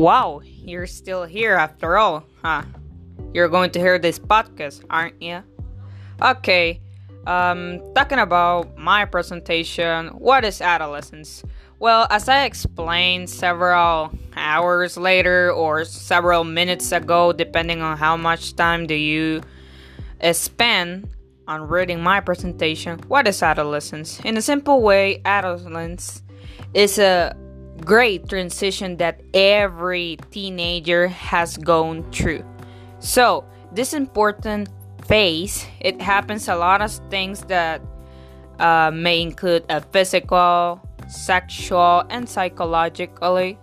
Wow, you're still here after all, huh? You're going to hear this podcast, aren't you? Okay, um, talking about my presentation, what is adolescence? Well, as I explained several hours later or several minutes ago, depending on how much time do you spend on reading my presentation, what is adolescence? In a simple way, adolescence is a great transition that every teenager has gone through. So, this important phase, it happens a lot of things that uh, may include a physical, sexual, and psychologically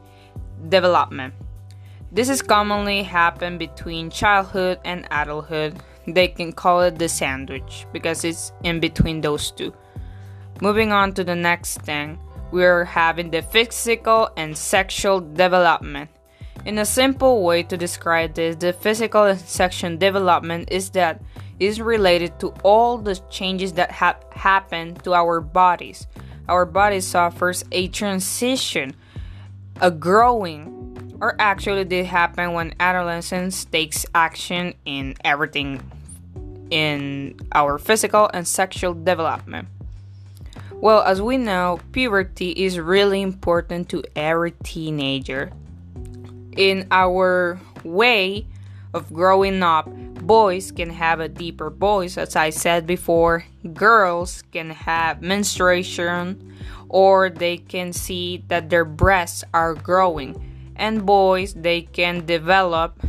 development. This is commonly happen between childhood and adulthood. They can call it the sandwich because it's in between those two. Moving on to the next thing, we're having the physical and sexual development. In a simple way to describe this, the physical and sexual development is that is related to all the changes that have happened to our bodies. Our body suffers a transition, a growing, or actually they happen when adolescence takes action in everything in our physical and sexual development. Well, as we know, puberty is really important to every teenager. In our way of growing up, boys can have a deeper voice, as I said before, girls can have menstruation, or they can see that their breasts are growing, and boys they can develop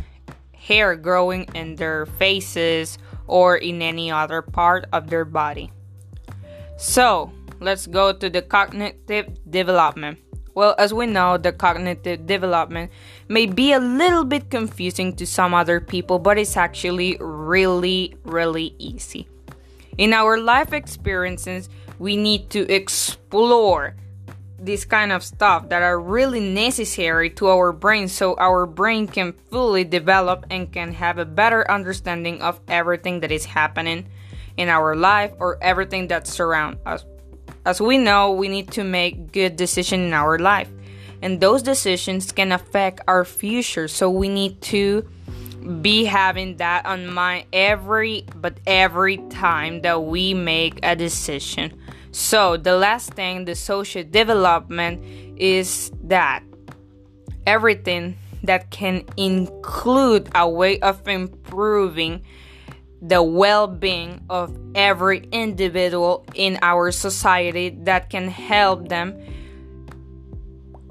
hair growing in their faces or in any other part of their body. So, let's go to the cognitive development. Well, as we know, the cognitive development may be a little bit confusing to some other people, but it's actually really, really easy. In our life experiences, we need to explore this kind of stuff that are really necessary to our brain so our brain can fully develop and can have a better understanding of everything that is happening in our life or everything that surrounds us as we know, we need to make good decisions in our life, and those decisions can affect our future. So we need to be having that on mind every but every time that we make a decision. So the last thing, the social development is that everything that can include a way of improving the well being of every individual in our society that can help them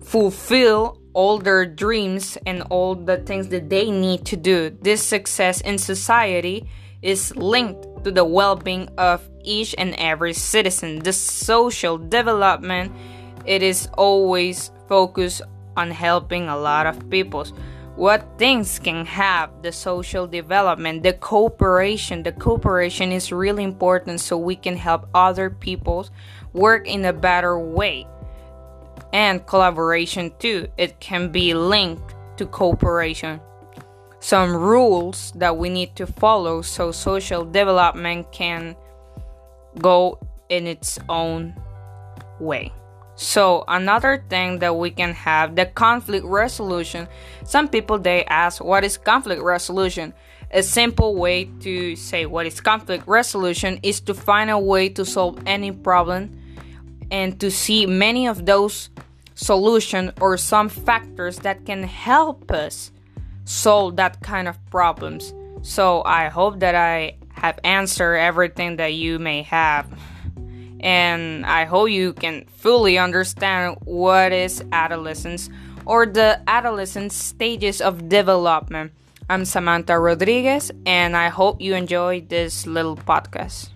fulfill all their dreams and all the things that they need to do. This success in society is linked to the well being of each and every citizen. The social development it is always focused on helping a lot of people what things can have the social development the cooperation. The cooperation is really important so we can help other people work in a better way. And collaboration too. It can be linked to cooperation. Some rules that we need to follow so social development can go in its own way so another thing that we can have the conflict resolution. Some people they ask what is conflict resolution? A simple way to say what is conflict resolution is to find a way to solve any problem and to see many of those solutions or some factors that can help us solve that kind of problems. So I hope that I have answered everything that you may have and I hope you can fully understand what is adolescence or the adolescent stages of development. I'm Samantha Rodriguez, and I hope you enjoyed this little podcast.